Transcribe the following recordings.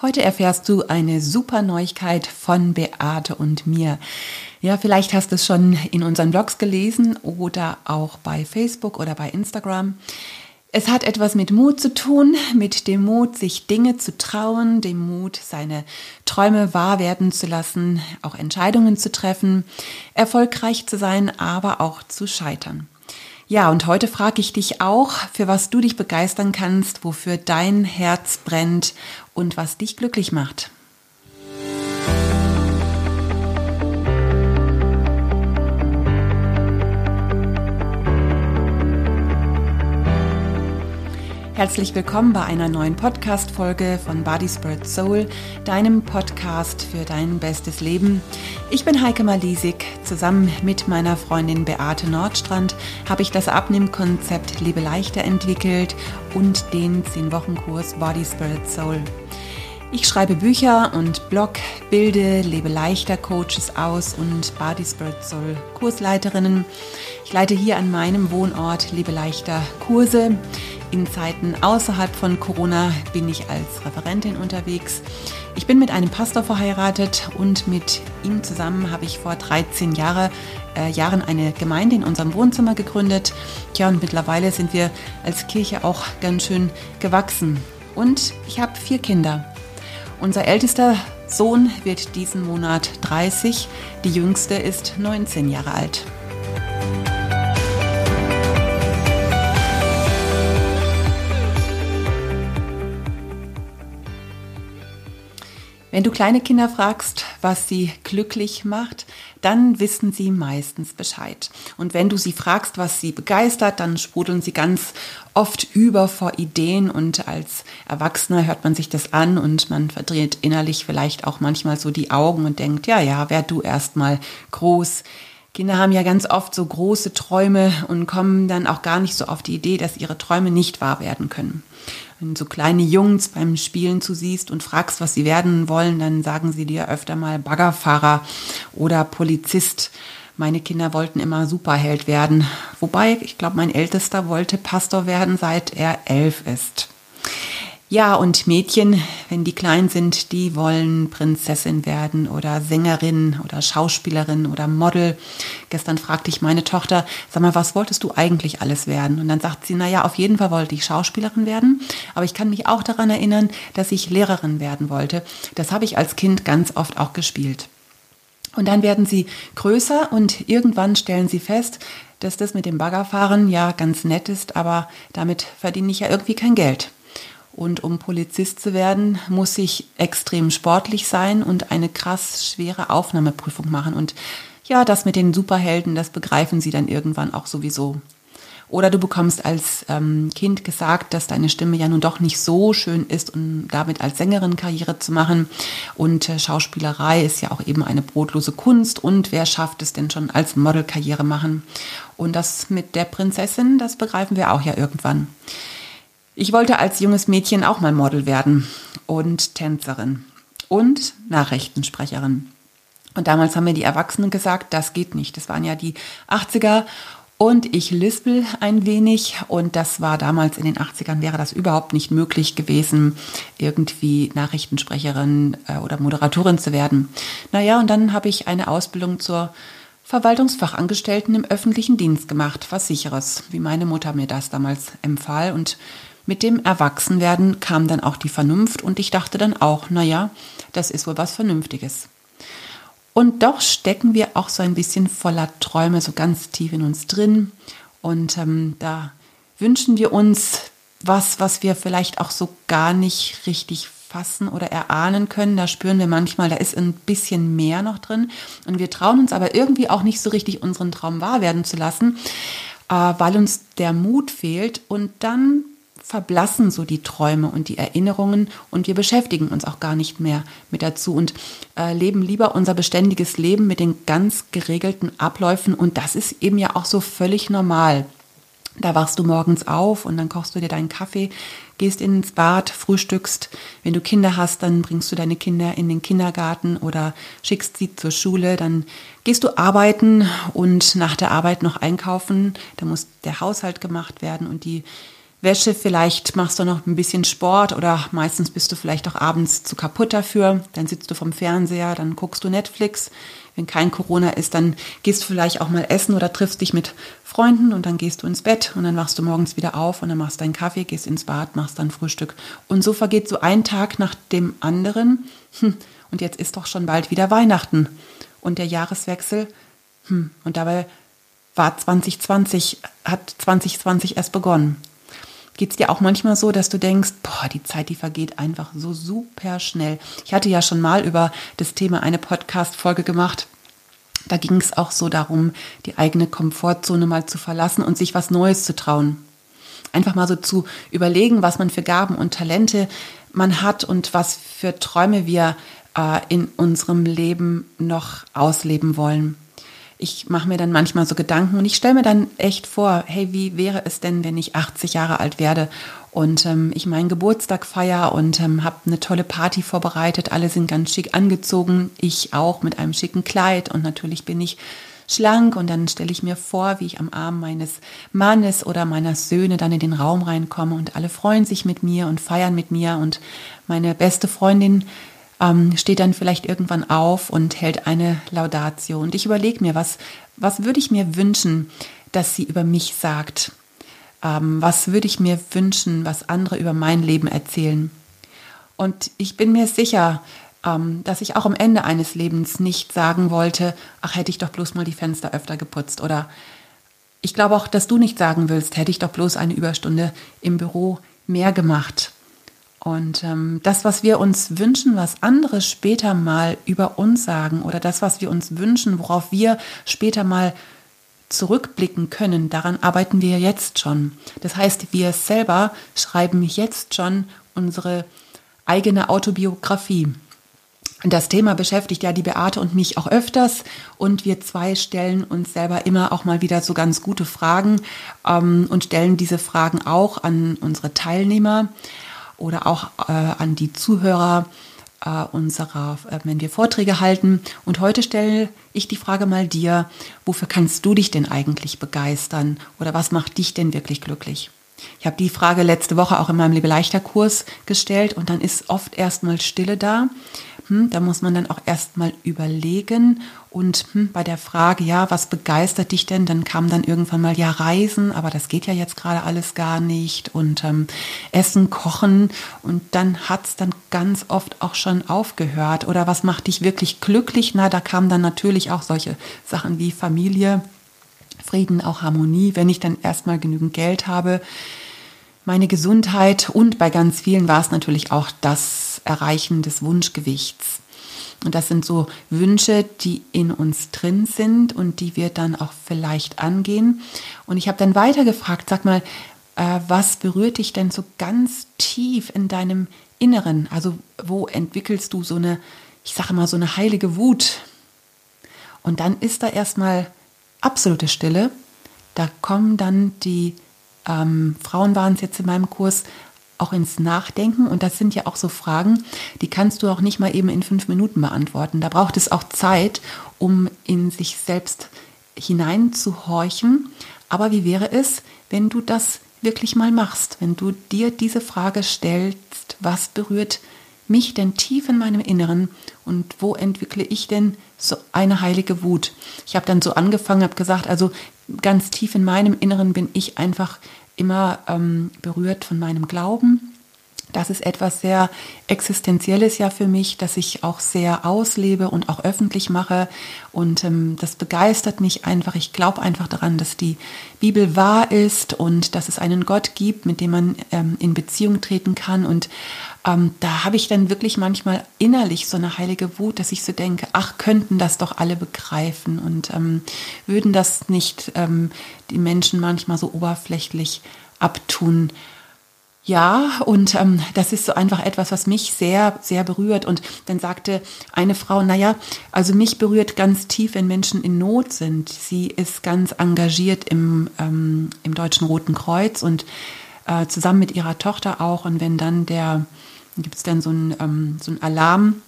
Heute erfährst du eine super Neuigkeit von Beate und mir. Ja, vielleicht hast du es schon in unseren Blogs gelesen oder auch bei Facebook oder bei Instagram. Es hat etwas mit Mut zu tun, mit dem Mut, sich Dinge zu trauen, dem Mut, seine Träume wahr werden zu lassen, auch Entscheidungen zu treffen, erfolgreich zu sein, aber auch zu scheitern. Ja, und heute frage ich dich auch, für was du dich begeistern kannst, wofür dein Herz brennt und was dich glücklich macht. Herzlich willkommen bei einer neuen Podcast-Folge von Body Spirit Soul, deinem Podcast für dein bestes Leben. Ich bin Heike Malisik. Zusammen mit meiner Freundin Beate Nordstrand habe ich das Abnehmkonzept Lebe leichter entwickelt und den 10-Wochen-Kurs Body Spirit Soul. Ich schreibe Bücher und Blog, bilde Lebe leichter Coaches aus und Body Spirit Soul Kursleiterinnen. Ich leite hier an meinem Wohnort Lebe leichter Kurse. In Zeiten außerhalb von Corona bin ich als Referentin unterwegs. Ich bin mit einem Pastor verheiratet und mit ihm zusammen habe ich vor 13 Jahre, äh, Jahren eine Gemeinde in unserem Wohnzimmer gegründet. Tja, und mittlerweile sind wir als Kirche auch ganz schön gewachsen. Und ich habe vier Kinder. Unser ältester Sohn wird diesen Monat 30, die jüngste ist 19 Jahre alt. Wenn du kleine Kinder fragst, was sie glücklich macht, dann wissen sie meistens Bescheid. Und wenn du sie fragst, was sie begeistert, dann sprudeln sie ganz oft über vor Ideen und als Erwachsener hört man sich das an und man verdreht innerlich vielleicht auch manchmal so die Augen und denkt, ja, ja, wär du erst mal groß. Kinder haben ja ganz oft so große Träume und kommen dann auch gar nicht so auf die Idee, dass ihre Träume nicht wahr werden können. Wenn du so kleine Jungs beim Spielen zu siehst und fragst, was sie werden wollen, dann sagen sie dir öfter mal Baggerfahrer oder Polizist. Meine Kinder wollten immer Superheld werden. Wobei, ich glaube, mein Ältester wollte Pastor werden, seit er elf ist. Ja, und Mädchen, wenn die klein sind, die wollen Prinzessin werden oder Sängerin oder Schauspielerin oder Model. Gestern fragte ich meine Tochter, sag mal, was wolltest du eigentlich alles werden? Und dann sagt sie, na ja, auf jeden Fall wollte ich Schauspielerin werden, aber ich kann mich auch daran erinnern, dass ich Lehrerin werden wollte. Das habe ich als Kind ganz oft auch gespielt. Und dann werden sie größer und irgendwann stellen sie fest, dass das mit dem Baggerfahren ja ganz nett ist, aber damit verdiene ich ja irgendwie kein Geld. Und um Polizist zu werden, muss ich extrem sportlich sein und eine krass schwere Aufnahmeprüfung machen. Und ja, das mit den Superhelden, das begreifen sie dann irgendwann auch sowieso. Oder du bekommst als ähm, Kind gesagt, dass deine Stimme ja nun doch nicht so schön ist, um damit als Sängerin Karriere zu machen. Und äh, Schauspielerei ist ja auch eben eine brotlose Kunst. Und wer schafft es denn schon als Model Karriere machen? Und das mit der Prinzessin, das begreifen wir auch ja irgendwann. Ich wollte als junges Mädchen auch mal Model werden und Tänzerin und Nachrichtensprecherin. Und damals haben mir die Erwachsenen gesagt, das geht nicht. Das waren ja die 80er und ich lispel ein wenig und das war damals in den 80ern wäre das überhaupt nicht möglich gewesen, irgendwie Nachrichtensprecherin äh, oder Moderatorin zu werden. Naja, und dann habe ich eine Ausbildung zur Verwaltungsfachangestellten im öffentlichen Dienst gemacht, was sicheres, wie meine Mutter mir das damals empfahl und mit dem Erwachsenwerden kam dann auch die Vernunft und ich dachte dann auch, na ja, das ist wohl was Vernünftiges. Und doch stecken wir auch so ein bisschen voller Träume so ganz tief in uns drin und ähm, da wünschen wir uns was, was wir vielleicht auch so gar nicht richtig fassen oder erahnen können. Da spüren wir manchmal, da ist ein bisschen mehr noch drin. Und wir trauen uns aber irgendwie auch nicht so richtig, unseren Traum wahr werden zu lassen, äh, weil uns der Mut fehlt. Und dann verblassen so die Träume und die Erinnerungen und wir beschäftigen uns auch gar nicht mehr mit dazu und äh, leben lieber unser beständiges Leben mit den ganz geregelten Abläufen und das ist eben ja auch so völlig normal. Da wachst du morgens auf und dann kochst du dir deinen Kaffee, gehst ins Bad, frühstückst. Wenn du Kinder hast, dann bringst du deine Kinder in den Kindergarten oder schickst sie zur Schule. Dann gehst du arbeiten und nach der Arbeit noch einkaufen. Da muss der Haushalt gemacht werden und die Wäsche, vielleicht machst du noch ein bisschen Sport oder meistens bist du vielleicht auch abends zu kaputt dafür. Dann sitzt du vom Fernseher, dann guckst du Netflix. Wenn kein Corona ist, dann gehst du vielleicht auch mal essen oder triffst dich mit Freunden und dann gehst du ins Bett und dann wachst du morgens wieder auf und dann machst deinen Kaffee, gehst ins Bad, machst dann Frühstück. Und so vergeht so ein Tag nach dem anderen. Hm, und jetzt ist doch schon bald wieder Weihnachten und der Jahreswechsel. Hm, und dabei war 2020, hat 2020 erst begonnen. Geht es dir auch manchmal so, dass du denkst, boah, die Zeit, die vergeht einfach so super schnell. Ich hatte ja schon mal über das Thema eine Podcast-Folge gemacht. Da ging es auch so darum, die eigene Komfortzone mal zu verlassen und sich was Neues zu trauen. Einfach mal so zu überlegen, was man für Gaben und Talente man hat und was für Träume wir äh, in unserem Leben noch ausleben wollen ich mache mir dann manchmal so Gedanken und ich stelle mir dann echt vor, hey, wie wäre es denn, wenn ich 80 Jahre alt werde? Und ähm, ich meinen Geburtstag feiere und ähm, habe eine tolle Party vorbereitet. Alle sind ganz schick angezogen, ich auch mit einem schicken Kleid. Und natürlich bin ich schlank. Und dann stelle ich mir vor, wie ich am Arm meines Mannes oder meiner Söhne dann in den Raum reinkomme. Und alle freuen sich mit mir und feiern mit mir. Und meine beste Freundin ähm, steht dann vielleicht irgendwann auf und hält eine Laudatio. Und ich überlege mir, was, was würde ich mir wünschen, dass sie über mich sagt? Ähm, was würde ich mir wünschen, was andere über mein Leben erzählen? Und ich bin mir sicher, ähm, dass ich auch am Ende eines Lebens nicht sagen wollte, ach hätte ich doch bloß mal die Fenster öfter geputzt. Oder ich glaube auch, dass du nicht sagen willst, hätte ich doch bloß eine Überstunde im Büro mehr gemacht. Und ähm, das, was wir uns wünschen, was andere später mal über uns sagen oder das, was wir uns wünschen, worauf wir später mal zurückblicken können, daran arbeiten wir jetzt schon. Das heißt, wir selber schreiben jetzt schon unsere eigene Autobiografie. Das Thema beschäftigt ja die Beate und mich auch öfters und wir zwei stellen uns selber immer auch mal wieder so ganz gute Fragen ähm, und stellen diese Fragen auch an unsere Teilnehmer oder auch äh, an die Zuhörer äh, unserer, äh, wenn wir Vorträge halten. Und heute stelle ich die Frage mal dir, wofür kannst du dich denn eigentlich begeistern oder was macht dich denn wirklich glücklich? Ich habe die Frage letzte Woche auch in meinem Liebe leichter Kurs gestellt und dann ist oft erstmal Stille da. Hm, da muss man dann auch erstmal überlegen und hm, bei der Frage, ja, was begeistert dich denn? Dann kam dann irgendwann mal, ja, Reisen, aber das geht ja jetzt gerade alles gar nicht und ähm, Essen, Kochen und dann hat es dann ganz oft auch schon aufgehört. Oder was macht dich wirklich glücklich? Na, da kamen dann natürlich auch solche Sachen wie Familie, Frieden, auch Harmonie, wenn ich dann erstmal genügend Geld habe, meine Gesundheit und bei ganz vielen war es natürlich auch das Erreichen des Wunschgewichts. Und das sind so Wünsche, die in uns drin sind und die wir dann auch vielleicht angehen. Und ich habe dann weiter gefragt, sag mal, äh, was berührt dich denn so ganz tief in deinem Inneren? Also wo entwickelst du so eine, ich sage mal, so eine heilige Wut? Und dann ist da erstmal absolute Stille. Da kommen dann die ähm, Frauen waren es jetzt in meinem Kurs, auch ins Nachdenken. Und das sind ja auch so Fragen, die kannst du auch nicht mal eben in fünf Minuten beantworten. Da braucht es auch Zeit, um in sich selbst hineinzuhorchen. Aber wie wäre es, wenn du das wirklich mal machst, wenn du dir diese Frage stellst, was berührt mich denn tief in meinem Inneren und wo entwickle ich denn so eine heilige Wut? Ich habe dann so angefangen, habe gesagt, also ganz tief in meinem Inneren bin ich einfach immer ähm, berührt von meinem Glauben. Das ist etwas sehr Existenzielles ja für mich, das ich auch sehr auslebe und auch öffentlich mache. Und ähm, das begeistert mich einfach. Ich glaube einfach daran, dass die Bibel wahr ist und dass es einen Gott gibt, mit dem man ähm, in Beziehung treten kann. Und ähm, da habe ich dann wirklich manchmal innerlich so eine heilige Wut, dass ich so denke, ach, könnten das doch alle begreifen und ähm, würden das nicht ähm, die Menschen manchmal so oberflächlich abtun. Ja, und ähm, das ist so einfach etwas, was mich sehr, sehr berührt. Und dann sagte eine Frau, naja, also mich berührt ganz tief, wenn Menschen in Not sind. Sie ist ganz engagiert im, ähm, im Deutschen Roten Kreuz und äh, zusammen mit ihrer Tochter auch. Und wenn dann der, gibt es dann so einen, ähm, so einen Alarm,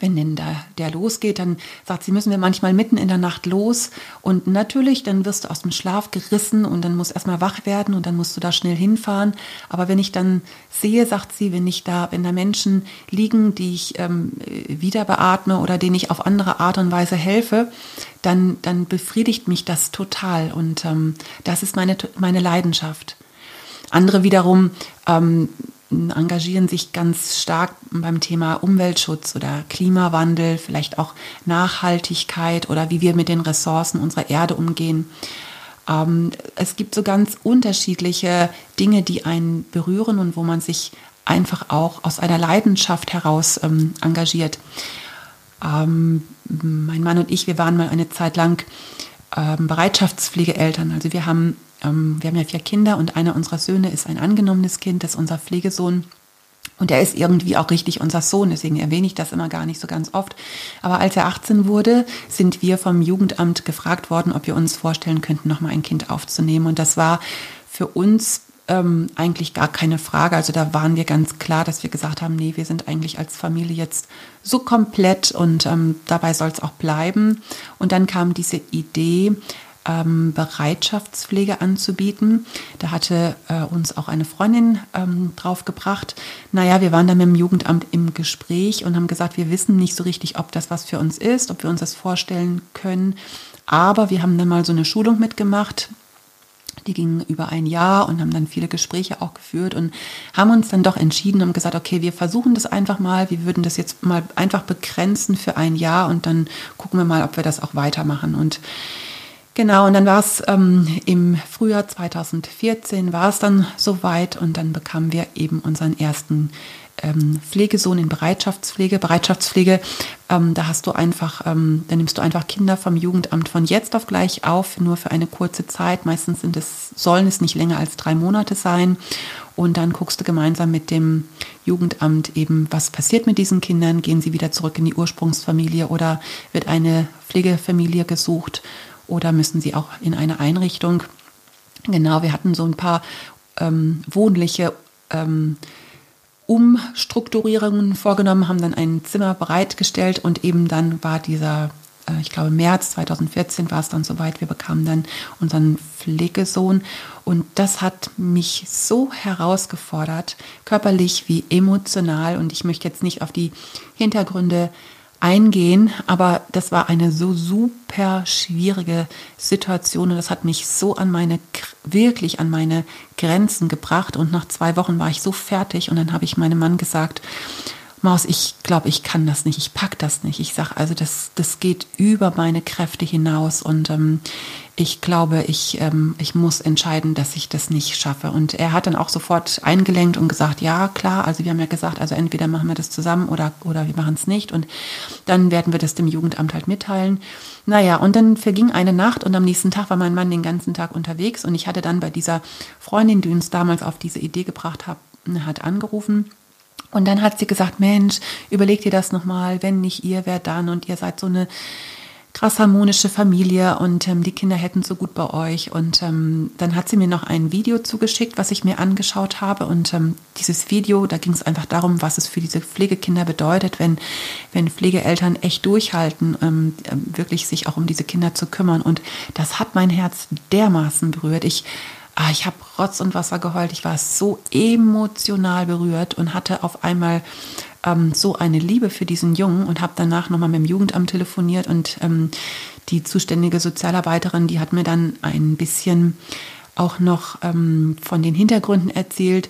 wenn denn da der losgeht, dann sagt sie, müssen wir manchmal mitten in der Nacht los. Und natürlich, dann wirst du aus dem Schlaf gerissen und dann musst erstmal wach werden und dann musst du da schnell hinfahren. Aber wenn ich dann sehe, sagt sie, wenn ich da, wenn da Menschen liegen, die ich ähm, wieder beatme oder denen ich auf andere Art und Weise helfe, dann, dann befriedigt mich das total. Und ähm, das ist meine, meine Leidenschaft. Andere wiederum ähm, engagieren sich ganz stark beim Thema Umweltschutz oder Klimawandel, vielleicht auch Nachhaltigkeit oder wie wir mit den Ressourcen unserer Erde umgehen. Ähm, es gibt so ganz unterschiedliche Dinge, die einen berühren und wo man sich einfach auch aus einer Leidenschaft heraus ähm, engagiert. Ähm, mein Mann und ich, wir waren mal eine Zeit lang Bereitschaftspflegeeltern. Also wir haben ähm, wir haben ja vier Kinder und einer unserer Söhne ist ein angenommenes Kind, das ist unser Pflegesohn. Und er ist irgendwie auch richtig unser Sohn, deswegen erwähne ich das immer gar nicht so ganz oft. Aber als er 18 wurde, sind wir vom Jugendamt gefragt worden, ob wir uns vorstellen könnten, nochmal ein Kind aufzunehmen. Und das war für uns ähm, eigentlich gar keine Frage. Also da waren wir ganz klar, dass wir gesagt haben, nee, wir sind eigentlich als Familie jetzt so komplett und ähm, dabei soll es auch bleiben. Und dann kam diese Idee, ähm, Bereitschaftspflege anzubieten. Da hatte äh, uns auch eine Freundin ähm, drauf gebracht. Naja, wir waren da mit dem Jugendamt im Gespräch und haben gesagt, wir wissen nicht so richtig, ob das was für uns ist, ob wir uns das vorstellen können. Aber wir haben dann mal so eine Schulung mitgemacht. Die ging über ein Jahr und haben dann viele Gespräche auch geführt und haben uns dann doch entschieden und gesagt, okay, wir versuchen das einfach mal. Wir würden das jetzt mal einfach begrenzen für ein Jahr und dann gucken wir mal, ob wir das auch weitermachen. Und Genau, und dann war es ähm, im Frühjahr 2014 war es dann soweit und dann bekamen wir eben unseren ersten ähm, Pflegesohn in Bereitschaftspflege. Bereitschaftspflege, ähm, da hast du einfach, ähm, da nimmst du einfach Kinder vom Jugendamt von jetzt auf gleich auf, nur für eine kurze Zeit. Meistens sind es, sollen es nicht länger als drei Monate sein. Und dann guckst du gemeinsam mit dem Jugendamt eben, was passiert mit diesen Kindern? Gehen sie wieder zurück in die Ursprungsfamilie oder wird eine Pflegefamilie gesucht? Oder müssen sie auch in eine Einrichtung? Genau, wir hatten so ein paar ähm, wohnliche ähm, Umstrukturierungen vorgenommen, haben dann ein Zimmer bereitgestellt und eben dann war dieser, äh, ich glaube März 2014 war es dann soweit, wir bekamen dann unseren Pflegesohn. Und das hat mich so herausgefordert, körperlich wie emotional. Und ich möchte jetzt nicht auf die Hintergründe eingehen, aber das war eine so super schwierige Situation und das hat mich so an meine, wirklich an meine Grenzen gebracht und nach zwei Wochen war ich so fertig und dann habe ich meinem Mann gesagt, Maus, ich glaube, ich kann das nicht, ich pack das nicht. Ich sage, also das, das geht über meine Kräfte hinaus und ähm, ich glaube, ich, ähm, ich muss entscheiden, dass ich das nicht schaffe. Und er hat dann auch sofort eingelenkt und gesagt, ja, klar, also wir haben ja gesagt, also entweder machen wir das zusammen oder, oder wir machen es nicht und dann werden wir das dem Jugendamt halt mitteilen. Naja, und dann verging eine Nacht und am nächsten Tag war mein Mann den ganzen Tag unterwegs und ich hatte dann bei dieser Freundin, die uns damals auf diese Idee gebracht hat, hat angerufen und dann hat sie gesagt, Mensch, überleg dir das nochmal, wenn nicht ihr, wer dann? Und ihr seid so eine krass harmonische Familie und ähm, die Kinder hätten so gut bei euch. Und ähm, dann hat sie mir noch ein Video zugeschickt, was ich mir angeschaut habe. Und ähm, dieses Video, da ging es einfach darum, was es für diese Pflegekinder bedeutet, wenn, wenn Pflegeeltern echt durchhalten, ähm, wirklich sich auch um diese Kinder zu kümmern. Und das hat mein Herz dermaßen berührt. Ich ah, ich habe Rotz und Wasser geheult. Ich war so emotional berührt und hatte auf einmal ähm, so eine Liebe für diesen Jungen und habe danach nochmal mit dem Jugendamt telefoniert und ähm, die zuständige Sozialarbeiterin, die hat mir dann ein bisschen auch noch ähm, von den Hintergründen erzählt.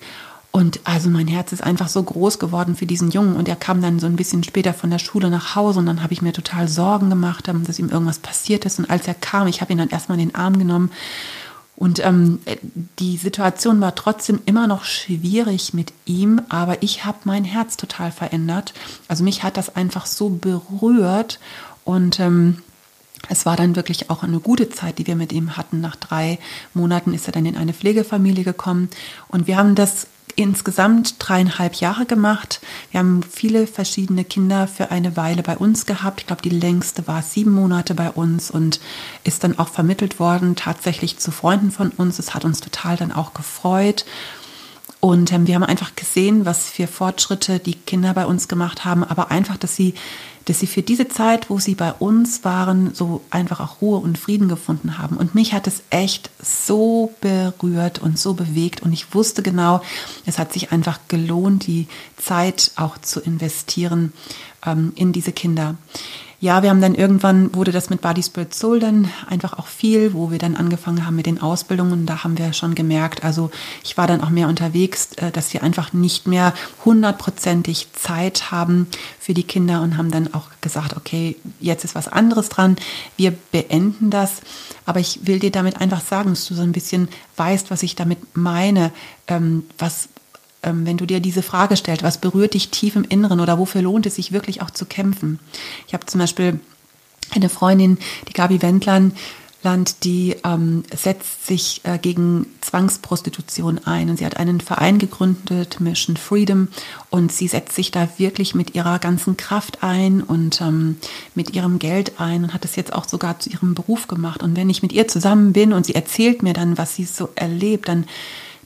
Und also mein Herz ist einfach so groß geworden für diesen Jungen. Und er kam dann so ein bisschen später von der Schule nach Hause und dann habe ich mir total Sorgen gemacht, ähm, dass ihm irgendwas passiert ist. Und als er kam, ich habe ihn dann erstmal in den Arm genommen und ähm, die Situation war trotzdem immer noch schwierig mit ihm, aber ich habe mein Herz total verändert. Also mich hat das einfach so berührt und ähm, es war dann wirklich auch eine gute Zeit, die wir mit ihm hatten. Nach drei Monaten ist er dann in eine Pflegefamilie gekommen und wir haben das insgesamt dreieinhalb Jahre gemacht. Wir haben viele verschiedene Kinder für eine Weile bei uns gehabt. Ich glaube, die längste war sieben Monate bei uns und ist dann auch vermittelt worden, tatsächlich zu Freunden von uns. Es hat uns total dann auch gefreut. Und ähm, wir haben einfach gesehen, was für Fortschritte die Kinder bei uns gemacht haben, aber einfach, dass sie, dass sie für diese Zeit, wo sie bei uns waren, so einfach auch Ruhe und Frieden gefunden haben. Und mich hat es echt so berührt und so bewegt. Und ich wusste genau, es hat sich einfach gelohnt, die Zeit auch zu investieren ähm, in diese Kinder ja, wir haben dann irgendwann, wurde das mit Body Spirit Soul dann einfach auch viel, wo wir dann angefangen haben mit den Ausbildungen. Da haben wir schon gemerkt, also ich war dann auch mehr unterwegs, äh, dass wir einfach nicht mehr hundertprozentig Zeit haben für die Kinder und haben dann auch gesagt, okay, jetzt ist was anderes dran, wir beenden das. Aber ich will dir damit einfach sagen, dass du so ein bisschen weißt, was ich damit meine, ähm, was, wenn du dir diese Frage stellst, was berührt dich tief im Inneren oder wofür lohnt es sich wirklich auch zu kämpfen? Ich habe zum Beispiel eine Freundin, die Gabi Wendland, Land, die ähm, setzt sich äh, gegen Zwangsprostitution ein. Und sie hat einen Verein gegründet, Mission Freedom, und sie setzt sich da wirklich mit ihrer ganzen Kraft ein und ähm, mit ihrem Geld ein und hat es jetzt auch sogar zu ihrem Beruf gemacht. Und wenn ich mit ihr zusammen bin und sie erzählt mir dann, was sie so erlebt, dann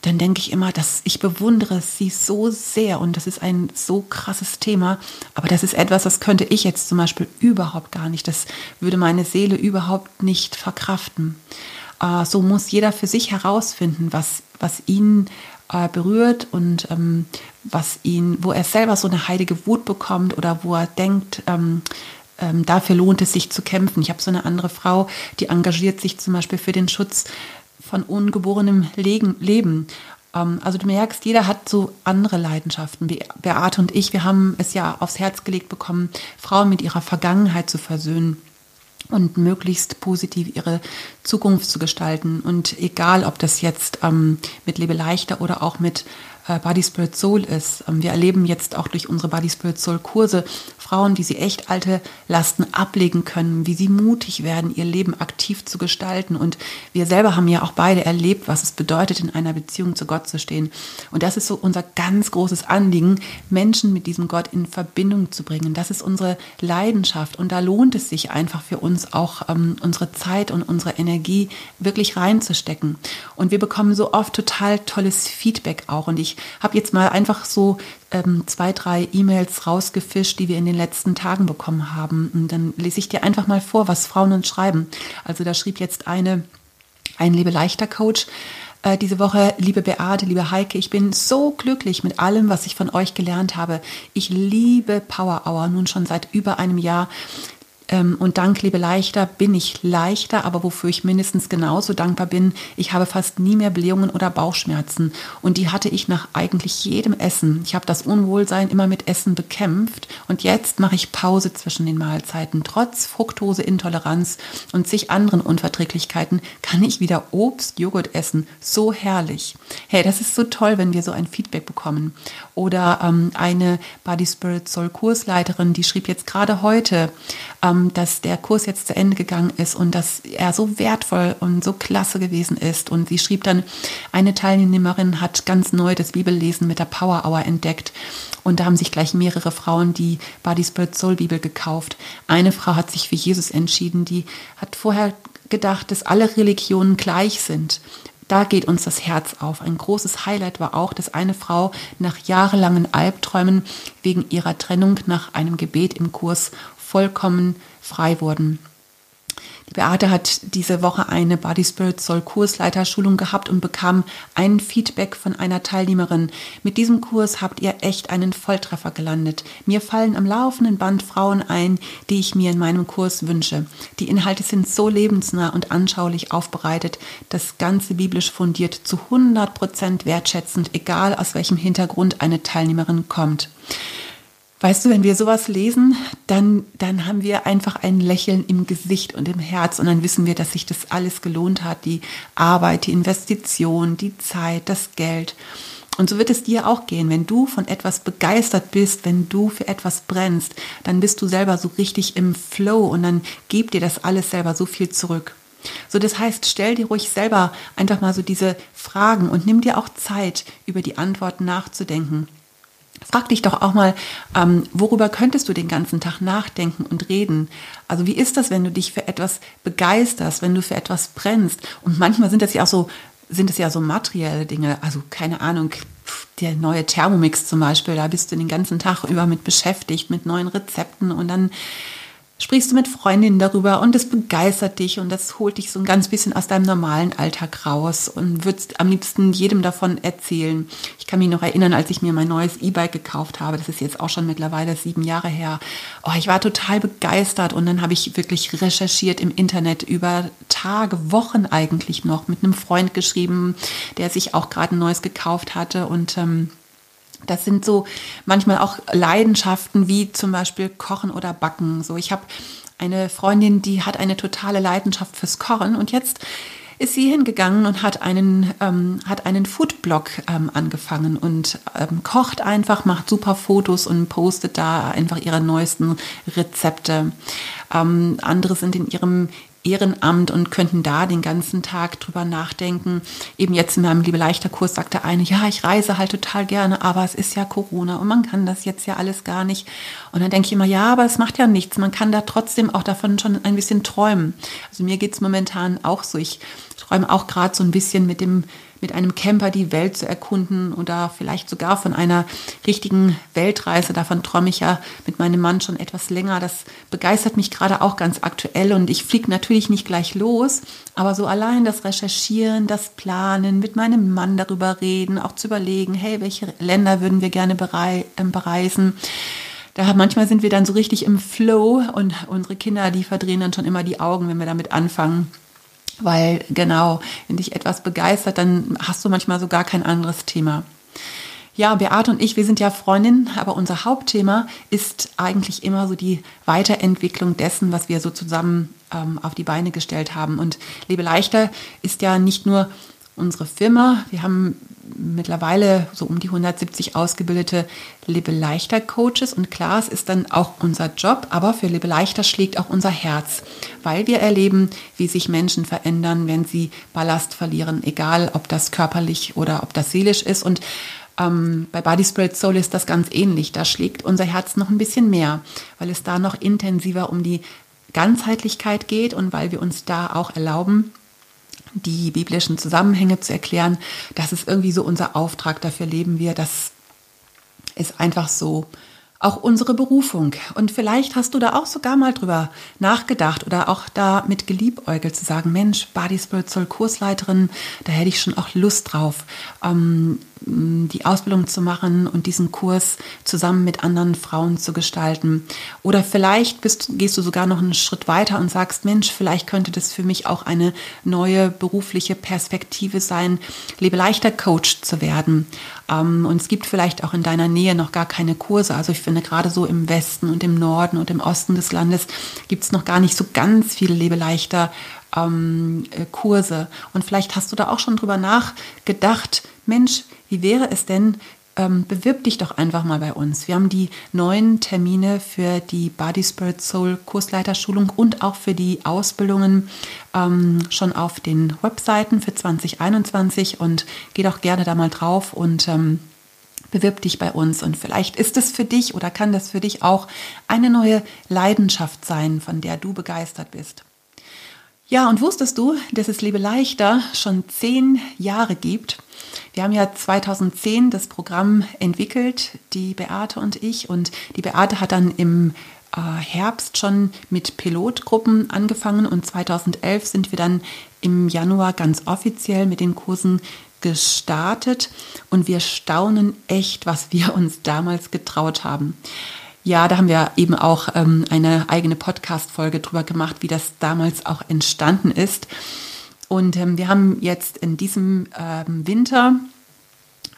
dann denke ich immer, dass ich bewundere sie so sehr und das ist ein so krasses Thema. Aber das ist etwas, das könnte ich jetzt zum Beispiel überhaupt gar nicht. Das würde meine Seele überhaupt nicht verkraften. Äh, so muss jeder für sich herausfinden, was, was ihn äh, berührt und ähm, was ihn, wo er selber so eine heilige Wut bekommt oder wo er denkt, ähm, ähm, dafür lohnt es sich zu kämpfen. Ich habe so eine andere Frau, die engagiert sich zum Beispiel für den Schutz von ungeborenem Leben. Ähm, also du merkst, jeder hat so andere Leidenschaften. Beate und ich, wir haben es ja aufs Herz gelegt bekommen, Frauen mit ihrer Vergangenheit zu versöhnen und möglichst positiv ihre Zukunft zu gestalten. Und egal, ob das jetzt ähm, mit Lebe leichter oder auch mit Body Spirit Soul ist. Ähm, wir erleben jetzt auch durch unsere Body Spirit Soul Kurse Frauen, wie sie echt alte Lasten ablegen können, wie sie mutig werden, ihr Leben aktiv zu gestalten. Und wir selber haben ja auch beide erlebt, was es bedeutet, in einer Beziehung zu Gott zu stehen. Und das ist so unser ganz großes Anliegen, Menschen mit diesem Gott in Verbindung zu bringen. Das ist unsere Leidenschaft. Und da lohnt es sich einfach für uns auch ähm, unsere Zeit und unsere Energie wirklich reinzustecken. Und wir bekommen so oft total tolles Feedback auch. Und ich habe jetzt mal einfach so ähm, zwei, drei E-Mails rausgefischt, die wir in den letzten Tagen bekommen haben. Und dann lese ich dir einfach mal vor, was Frauen uns schreiben. Also da schrieb jetzt eine, ein Liebe leichter Coach, äh, diese Woche, liebe Beate, liebe Heike, ich bin so glücklich mit allem, was ich von euch gelernt habe. Ich liebe Power Hour nun schon seit über einem Jahr. Ähm, und dank Liebe Leichter bin ich leichter, aber wofür ich mindestens genauso dankbar bin, ich habe fast nie mehr Blähungen oder Bauchschmerzen. Und die hatte ich nach eigentlich jedem Essen. Ich habe das Unwohlsein immer mit Essen bekämpft. Und jetzt mache ich Pause zwischen den Mahlzeiten. Trotz Fructoseintoleranz und sich anderen Unverträglichkeiten kann ich wieder Obst, Joghurt essen. So herrlich. Hey, das ist so toll, wenn wir so ein Feedback bekommen. Oder ähm, eine Body Spirit Soul Kursleiterin, die schrieb jetzt gerade heute, ähm, ähm, dass der Kurs jetzt zu Ende gegangen ist und dass er so wertvoll und so klasse gewesen ist. Und sie schrieb dann, eine Teilnehmerin hat ganz neu das Bibellesen mit der Power Hour entdeckt. Und da haben sich gleich mehrere Frauen die Body Spirit Soul Bibel gekauft. Eine Frau hat sich für Jesus entschieden, die hat vorher gedacht, dass alle Religionen gleich sind. Da geht uns das Herz auf. Ein großes Highlight war auch, dass eine Frau nach jahrelangen Albträumen wegen ihrer Trennung nach einem Gebet im Kurs vollkommen frei wurden. Die Beate hat diese Woche eine Body Spirit Soul Kursleiterschulung gehabt und bekam ein Feedback von einer Teilnehmerin. Mit diesem Kurs habt ihr echt einen Volltreffer gelandet. Mir fallen am laufenden Band Frauen ein, die ich mir in meinem Kurs wünsche. Die Inhalte sind so lebensnah und anschaulich aufbereitet, das Ganze biblisch fundiert, zu 100 Prozent wertschätzend, egal aus welchem Hintergrund eine Teilnehmerin kommt. Weißt du, wenn wir sowas lesen, dann, dann haben wir einfach ein Lächeln im Gesicht und im Herz und dann wissen wir, dass sich das alles gelohnt hat, die Arbeit, die Investition, die Zeit, das Geld. Und so wird es dir auch gehen. Wenn du von etwas begeistert bist, wenn du für etwas brennst, dann bist du selber so richtig im Flow und dann gibt dir das alles selber so viel zurück. So, das heißt, stell dir ruhig selber einfach mal so diese Fragen und nimm dir auch Zeit, über die Antworten nachzudenken. Frag dich doch auch mal, ähm, worüber könntest du den ganzen Tag nachdenken und reden? Also wie ist das, wenn du dich für etwas begeisterst, wenn du für etwas brennst? Und manchmal sind das ja auch so, sind es ja so materielle Dinge. Also keine Ahnung, der neue Thermomix zum Beispiel, da bist du den ganzen Tag über mit beschäftigt, mit neuen Rezepten und dann sprichst du mit Freundinnen darüber und das begeistert dich und das holt dich so ein ganz bisschen aus deinem normalen Alltag raus und würdest am liebsten jedem davon erzählen. Ich kann mich noch erinnern, als ich mir mein neues E-Bike gekauft habe, das ist jetzt auch schon mittlerweile sieben Jahre her. Oh, ich war total begeistert und dann habe ich wirklich recherchiert im Internet über Tage, Wochen eigentlich noch mit einem Freund geschrieben, der sich auch gerade ein neues gekauft hatte und ähm, das sind so manchmal auch Leidenschaften wie zum Beispiel Kochen oder Backen. So, ich habe eine Freundin, die hat eine totale Leidenschaft fürs Kochen und jetzt ist sie hingegangen und hat einen, ähm, hat einen Foodblog ähm, angefangen und ähm, kocht einfach, macht super Fotos und postet da einfach ihre neuesten Rezepte. Ähm, andere sind in ihrem Ehrenamt und könnten da den ganzen Tag drüber nachdenken. Eben jetzt in meinem Liebe leichter Kurs sagte eine, ja, ich reise halt total gerne, aber es ist ja Corona und man kann das jetzt ja alles gar nicht. Und dann denke ich immer, ja, aber es macht ja nichts. Man kann da trotzdem auch davon schon ein bisschen träumen. Also mir geht es momentan auch so. Ich träume auch gerade so ein bisschen mit dem mit einem Camper die Welt zu erkunden oder vielleicht sogar von einer richtigen Weltreise. Davon träume ich ja mit meinem Mann schon etwas länger. Das begeistert mich gerade auch ganz aktuell und ich fliege natürlich nicht gleich los, aber so allein das Recherchieren, das Planen, mit meinem Mann darüber reden, auch zu überlegen, hey, welche Länder würden wir gerne ähm, bereisen. Da manchmal sind wir dann so richtig im Flow und unsere Kinder, die verdrehen dann schon immer die Augen, wenn wir damit anfangen. Weil genau, wenn dich etwas begeistert, dann hast du manchmal so gar kein anderes Thema. Ja, Beate und ich, wir sind ja Freundinnen, aber unser Hauptthema ist eigentlich immer so die Weiterentwicklung dessen, was wir so zusammen ähm, auf die Beine gestellt haben. Und Lebe leichter ist ja nicht nur unsere Firma. Wir haben mittlerweile so um die 170 ausgebildete Lebe leichter Coaches und klar, es ist dann auch unser Job, aber für Lebe leichter schlägt auch unser Herz, weil wir erleben, wie sich Menschen verändern, wenn sie Ballast verlieren, egal ob das körperlich oder ob das seelisch ist und ähm, bei Body Spirit Soul ist das ganz ähnlich. Da schlägt unser Herz noch ein bisschen mehr, weil es da noch intensiver um die Ganzheitlichkeit geht und weil wir uns da auch erlauben, die biblischen Zusammenhänge zu erklären. Das ist irgendwie so unser Auftrag, dafür leben wir. Das ist einfach so auch unsere Berufung. Und vielleicht hast du da auch sogar mal drüber nachgedacht oder auch da mit geliebäugelt zu sagen, Mensch, Body Spirit Soul Kursleiterin, da hätte ich schon auch Lust drauf. Ähm, die Ausbildung zu machen und diesen Kurs zusammen mit anderen Frauen zu gestalten. Oder vielleicht bist, gehst du sogar noch einen Schritt weiter und sagst, Mensch, vielleicht könnte das für mich auch eine neue berufliche Perspektive sein, lebe leichter Coach zu werden. Ähm, und es gibt vielleicht auch in deiner Nähe noch gar keine Kurse. Also ich finde gerade so im Westen und im Norden und im Osten des Landes gibt es noch gar nicht so ganz viele lebe leichter ähm, äh, Kurse. Und vielleicht hast du da auch schon drüber nachgedacht, Mensch, wie wäre es denn, ähm, bewirb dich doch einfach mal bei uns. Wir haben die neuen Termine für die Body Spirit Soul Kursleiterschulung und auch für die Ausbildungen ähm, schon auf den Webseiten für 2021 und geh doch gerne da mal drauf und ähm, bewirb dich bei uns und vielleicht ist es für dich oder kann das für dich auch eine neue Leidenschaft sein, von der du begeistert bist. Ja, und wusstest du, dass es Lebe leichter schon zehn Jahre gibt? Wir haben ja 2010 das Programm entwickelt, die Beate und ich. Und die Beate hat dann im äh, Herbst schon mit Pilotgruppen angefangen und 2011 sind wir dann im Januar ganz offiziell mit den Kursen gestartet und wir staunen echt, was wir uns damals getraut haben. Ja, da haben wir eben auch ähm, eine eigene Podcast-Folge drüber gemacht, wie das damals auch entstanden ist. Und ähm, wir haben jetzt in diesem ähm, Winter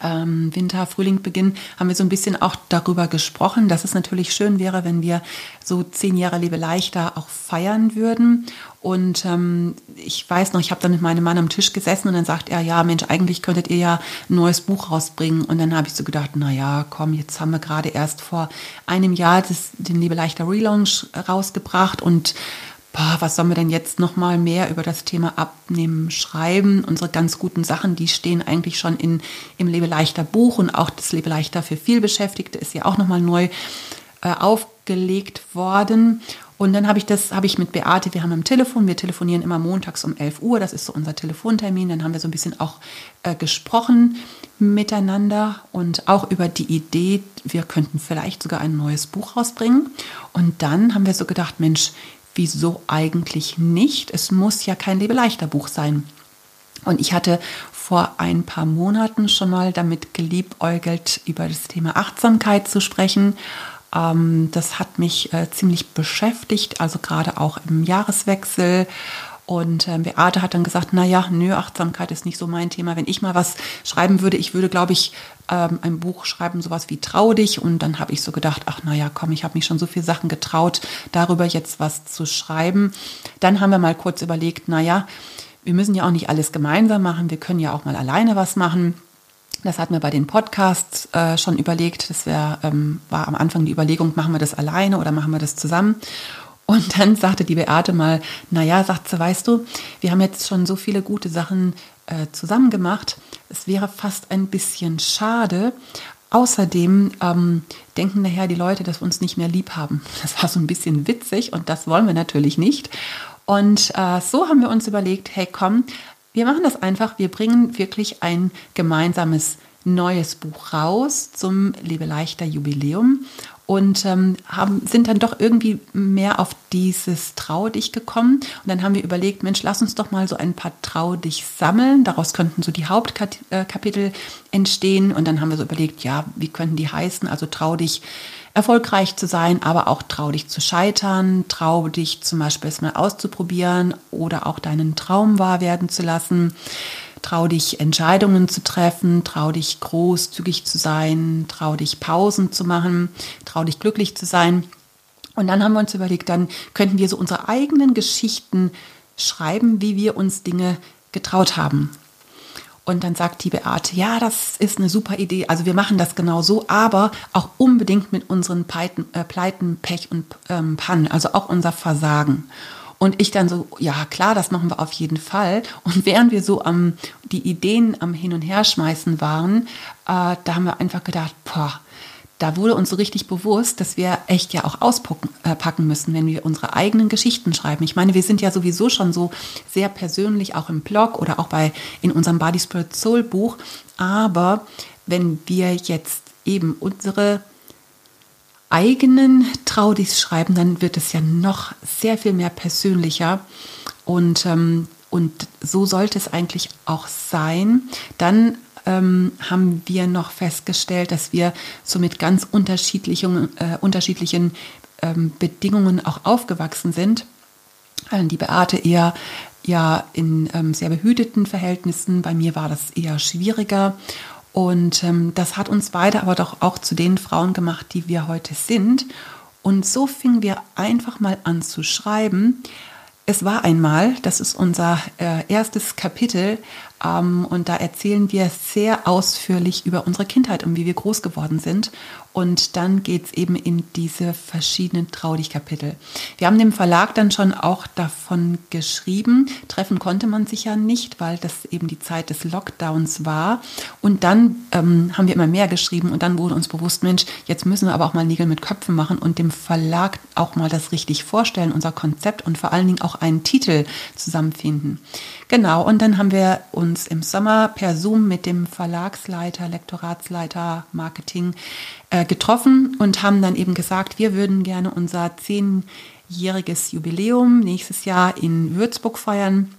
ähm, Winter, Frühling, Beginn, haben wir so ein bisschen auch darüber gesprochen, dass es natürlich schön wäre, wenn wir so zehn Jahre Lebe leichter auch feiern würden. Und ähm, ich weiß noch, ich habe dann mit meinem Mann am Tisch gesessen und dann sagt er, ja Mensch, eigentlich könntet ihr ja ein neues Buch rausbringen. Und dann habe ich so gedacht, na ja, komm, jetzt haben wir gerade erst vor einem Jahr das, den Liebe leichter Relaunch rausgebracht und boah, was sollen wir denn jetzt noch mal mehr über das Thema Abnehmen schreiben? Unsere ganz guten Sachen, die stehen eigentlich schon in, im Lebe leichter Buch und auch das Lebe leichter für vielbeschäftigte ist ja auch noch mal neu äh, aufgelegt worden. Und dann habe ich das, habe ich mit Beate, wir haben am Telefon, wir telefonieren immer montags um 11 Uhr, das ist so unser Telefontermin. Dann haben wir so ein bisschen auch äh, gesprochen miteinander und auch über die Idee, wir könnten vielleicht sogar ein neues Buch rausbringen. Und dann haben wir so gedacht, Mensch, wieso eigentlich nicht? Es muss ja kein Lebeleichter Buch sein. Und ich hatte vor ein paar Monaten schon mal damit geliebäugelt, über das Thema Achtsamkeit zu sprechen ähm, das hat mich äh, ziemlich beschäftigt, also gerade auch im Jahreswechsel. Und äh, Beate hat dann gesagt, naja, nö, Achtsamkeit ist nicht so mein Thema. Wenn ich mal was schreiben würde, ich würde, glaube ich, ähm, ein Buch schreiben, sowas wie Trau dich. Und dann habe ich so gedacht, ach naja, komm, ich habe mich schon so viele Sachen getraut, darüber jetzt was zu schreiben. Dann haben wir mal kurz überlegt, naja, wir müssen ja auch nicht alles gemeinsam machen, wir können ja auch mal alleine was machen. Das hatten wir bei den Podcasts äh, schon überlegt. Das wär, ähm, war am Anfang die Überlegung, machen wir das alleine oder machen wir das zusammen? Und dann sagte die Beate mal, naja, sagt sie, weißt du, wir haben jetzt schon so viele gute Sachen äh, zusammen gemacht. Es wäre fast ein bisschen schade. Außerdem ähm, denken nachher die Leute, dass wir uns nicht mehr lieb haben. Das war so ein bisschen witzig und das wollen wir natürlich nicht. Und äh, so haben wir uns überlegt, hey komm, wir machen das einfach. Wir bringen wirklich ein gemeinsames neues Buch raus zum Lebe leichter Jubiläum und ähm, haben, sind dann doch irgendwie mehr auf dieses Trau dich gekommen. Und dann haben wir überlegt, Mensch, lass uns doch mal so ein paar Trau dich sammeln. Daraus könnten so die Hauptkapitel entstehen. Und dann haben wir so überlegt, ja, wie könnten die heißen? Also Trau dich erfolgreich zu sein, aber auch trau dich zu scheitern, trau dich zum Beispiel erstmal auszuprobieren oder auch deinen Traum wahr werden zu lassen. Trau dich Entscheidungen zu treffen, trau dich großzügig zu sein, trau dich Pausen zu machen, trau dich glücklich zu sein. Und dann haben wir uns überlegt, dann könnten wir so unsere eigenen Geschichten schreiben, wie wir uns Dinge getraut haben. Und dann sagt die Beate, ja, das ist eine super Idee. Also wir machen das genau so, aber auch unbedingt mit unseren Pleiten, äh, Pleiten Pech und ähm, Pannen, also auch unser Versagen. Und ich dann so, ja klar, das machen wir auf jeden Fall. Und während wir so am die Ideen am Hin und Her schmeißen waren, äh, da haben wir einfach gedacht, boah, da wurde uns so richtig bewusst, dass wir echt ja auch auspacken äh, müssen, wenn wir unsere eigenen Geschichten schreiben. Ich meine, wir sind ja sowieso schon so sehr persönlich, auch im Blog oder auch bei in unserem Body Spirit Soul Buch. Aber wenn wir jetzt eben unsere eigenen Traudis schreiben, dann wird es ja noch sehr viel mehr persönlicher und ähm, und so sollte es eigentlich auch sein. Dann ähm, haben wir noch festgestellt, dass wir so mit ganz unterschiedlichen, äh, unterschiedlichen ähm, Bedingungen auch aufgewachsen sind. Also die Beate eher ja in ähm, sehr behüteten Verhältnissen. Bei mir war das eher schwieriger. Und ähm, das hat uns beide aber doch auch zu den Frauen gemacht, die wir heute sind. Und so fingen wir einfach mal an zu schreiben. Es war einmal, das ist unser äh, erstes Kapitel, und da erzählen wir sehr ausführlich über unsere Kindheit und wie wir groß geworden sind. Und dann geht es eben in diese verschiedenen Traudig-Kapitel. Wir haben dem Verlag dann schon auch davon geschrieben. Treffen konnte man sich ja nicht, weil das eben die Zeit des Lockdowns war. Und dann ähm, haben wir immer mehr geschrieben und dann wurde uns bewusst, Mensch, jetzt müssen wir aber auch mal Nägel mit Köpfen machen und dem Verlag auch mal das richtig vorstellen, unser Konzept und vor allen Dingen auch einen Titel zusammenfinden. Genau, und dann haben wir uns im Sommer per Zoom mit dem Verlagsleiter, Lektoratsleiter, Marketing äh, getroffen und haben dann eben gesagt, wir würden gerne unser zehnjähriges Jubiläum nächstes Jahr in Würzburg feiern.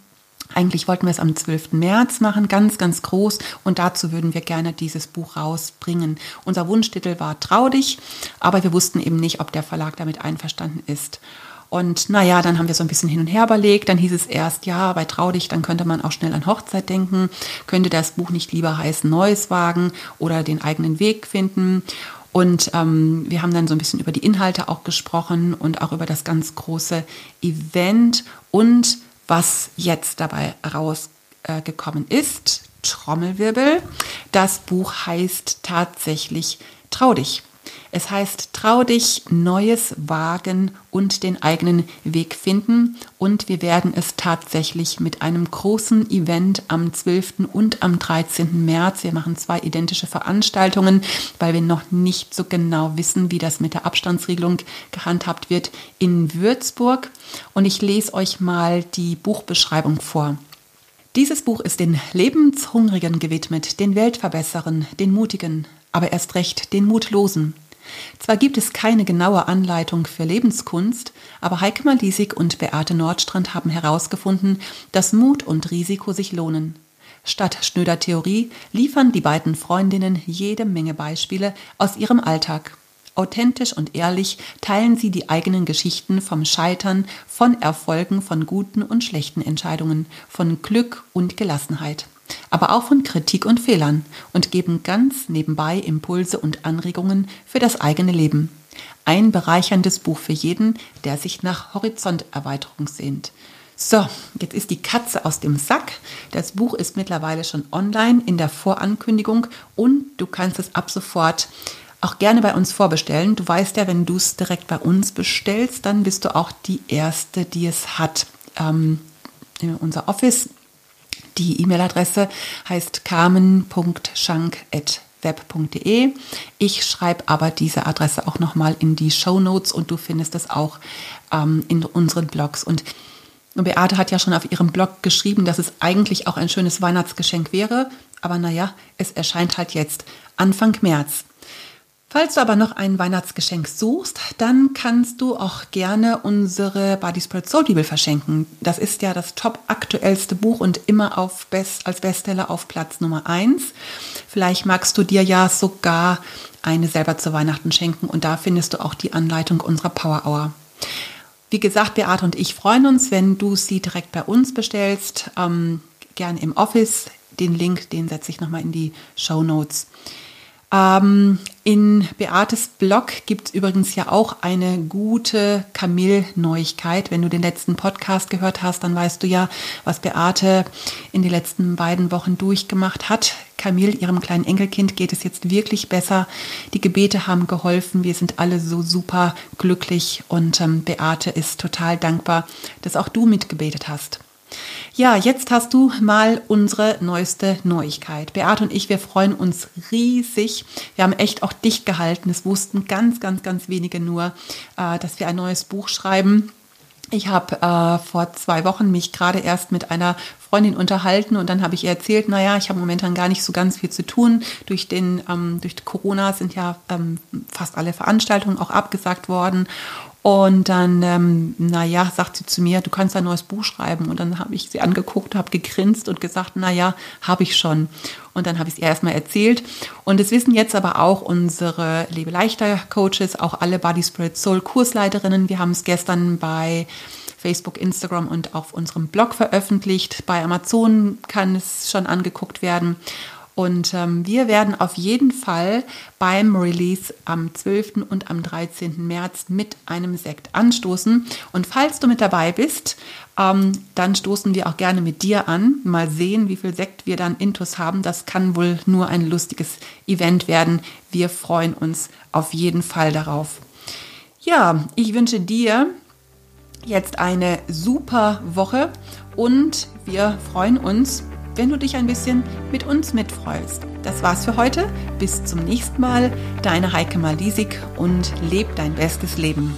Eigentlich wollten wir es am 12. März machen, ganz, ganz groß. Und dazu würden wir gerne dieses Buch rausbringen. Unser Wunschtitel war Trau dich, aber wir wussten eben nicht, ob der Verlag damit einverstanden ist. Und naja, dann haben wir so ein bisschen hin und her überlegt. Dann hieß es erst, ja, bei Trau dich, dann könnte man auch schnell an Hochzeit denken. Könnte das Buch nicht lieber heißen Neues wagen oder den eigenen Weg finden? Und ähm, wir haben dann so ein bisschen über die Inhalte auch gesprochen und auch über das ganz große Event und was jetzt dabei rausgekommen äh, ist. Trommelwirbel. Das Buch heißt tatsächlich Trau dich. Es heißt, trau dich, Neues wagen und den eigenen Weg finden. Und wir werden es tatsächlich mit einem großen Event am 12. und am 13. März. Wir machen zwei identische Veranstaltungen, weil wir noch nicht so genau wissen, wie das mit der Abstandsregelung gehandhabt wird in Würzburg. Und ich lese euch mal die Buchbeschreibung vor. Dieses Buch ist den Lebenshungrigen gewidmet, den Weltverbesserern, den Mutigen, aber erst recht den Mutlosen. Zwar gibt es keine genaue Anleitung für Lebenskunst, aber Heike Malisik und Beate Nordstrand haben herausgefunden, dass Mut und Risiko sich lohnen. Statt schnöder Theorie liefern die beiden Freundinnen jede Menge Beispiele aus ihrem Alltag. Authentisch und ehrlich teilen sie die eigenen Geschichten vom Scheitern, von Erfolgen, von guten und schlechten Entscheidungen, von Glück und Gelassenheit aber auch von Kritik und Fehlern und geben ganz nebenbei Impulse und Anregungen für das eigene Leben. Ein bereicherndes Buch für jeden, der sich nach Horizonterweiterung sehnt. So, jetzt ist die Katze aus dem Sack. Das Buch ist mittlerweile schon online in der Vorankündigung und du kannst es ab sofort auch gerne bei uns vorbestellen. Du weißt ja, wenn du es direkt bei uns bestellst, dann bist du auch die Erste, die es hat. Ähm, unser Office die E-Mail-Adresse heißt carmen.schank.web.de. Ich schreibe aber diese Adresse auch nochmal in die Show Notes und du findest es auch ähm, in unseren Blogs. Und Beate hat ja schon auf ihrem Blog geschrieben, dass es eigentlich auch ein schönes Weihnachtsgeschenk wäre. Aber naja, es erscheint halt jetzt Anfang März. Falls du aber noch ein Weihnachtsgeschenk suchst, dann kannst du auch gerne unsere Body Spirit Soul Bibel verschenken. Das ist ja das top aktuellste Buch und immer auf Best, als Bestseller auf Platz Nummer 1. Vielleicht magst du dir ja sogar eine selber zu Weihnachten schenken und da findest du auch die Anleitung unserer Power Hour. Wie gesagt, Beate und ich freuen uns, wenn du sie direkt bei uns bestellst, ähm, gern im Office. Den Link, den setze ich nochmal in die Show Notes. Ähm, in Beates Blog gibt es übrigens ja auch eine gute Camille-Neuigkeit. Wenn du den letzten Podcast gehört hast, dann weißt du ja, was Beate in den letzten beiden Wochen durchgemacht hat. Camille, ihrem kleinen Enkelkind, geht es jetzt wirklich besser. Die Gebete haben geholfen. Wir sind alle so super glücklich und ähm, Beate ist total dankbar, dass auch du mitgebetet hast. Ja, jetzt hast du mal unsere neueste Neuigkeit. Beate und ich, wir freuen uns riesig. Wir haben echt auch dicht gehalten. Es wussten ganz, ganz, ganz wenige nur, äh, dass wir ein neues Buch schreiben. Ich habe äh, vor zwei Wochen mich gerade erst mit einer Freundin unterhalten und dann habe ich ihr erzählt, naja, ich habe momentan gar nicht so ganz viel zu tun. Durch den, ähm, durch Corona sind ja ähm, fast alle Veranstaltungen auch abgesagt worden. Und dann, ähm, naja, sagt sie zu mir, du kannst ein neues Buch schreiben. Und dann habe ich sie angeguckt, habe gegrinst und gesagt, naja, habe ich schon. Und dann habe ich es ihr erstmal erzählt. Und es wissen jetzt aber auch unsere Lebe leichter Coaches, auch alle Body Spirit Soul Kursleiterinnen. Wir haben es gestern bei Facebook, Instagram und auf unserem Blog veröffentlicht. Bei Amazon kann es schon angeguckt werden. Und ähm, wir werden auf jeden Fall beim Release am 12. und am 13. März mit einem Sekt anstoßen. Und falls du mit dabei bist, ähm, dann stoßen wir auch gerne mit dir an. Mal sehen, wie viel Sekt wir dann intus haben. Das kann wohl nur ein lustiges Event werden. Wir freuen uns auf jeden Fall darauf. Ja, ich wünsche dir jetzt eine super Woche und wir freuen uns wenn du dich ein bisschen mit uns mitfreust. Das war's für heute. Bis zum nächsten Mal. Deine Heike Malisik und leb dein bestes Leben.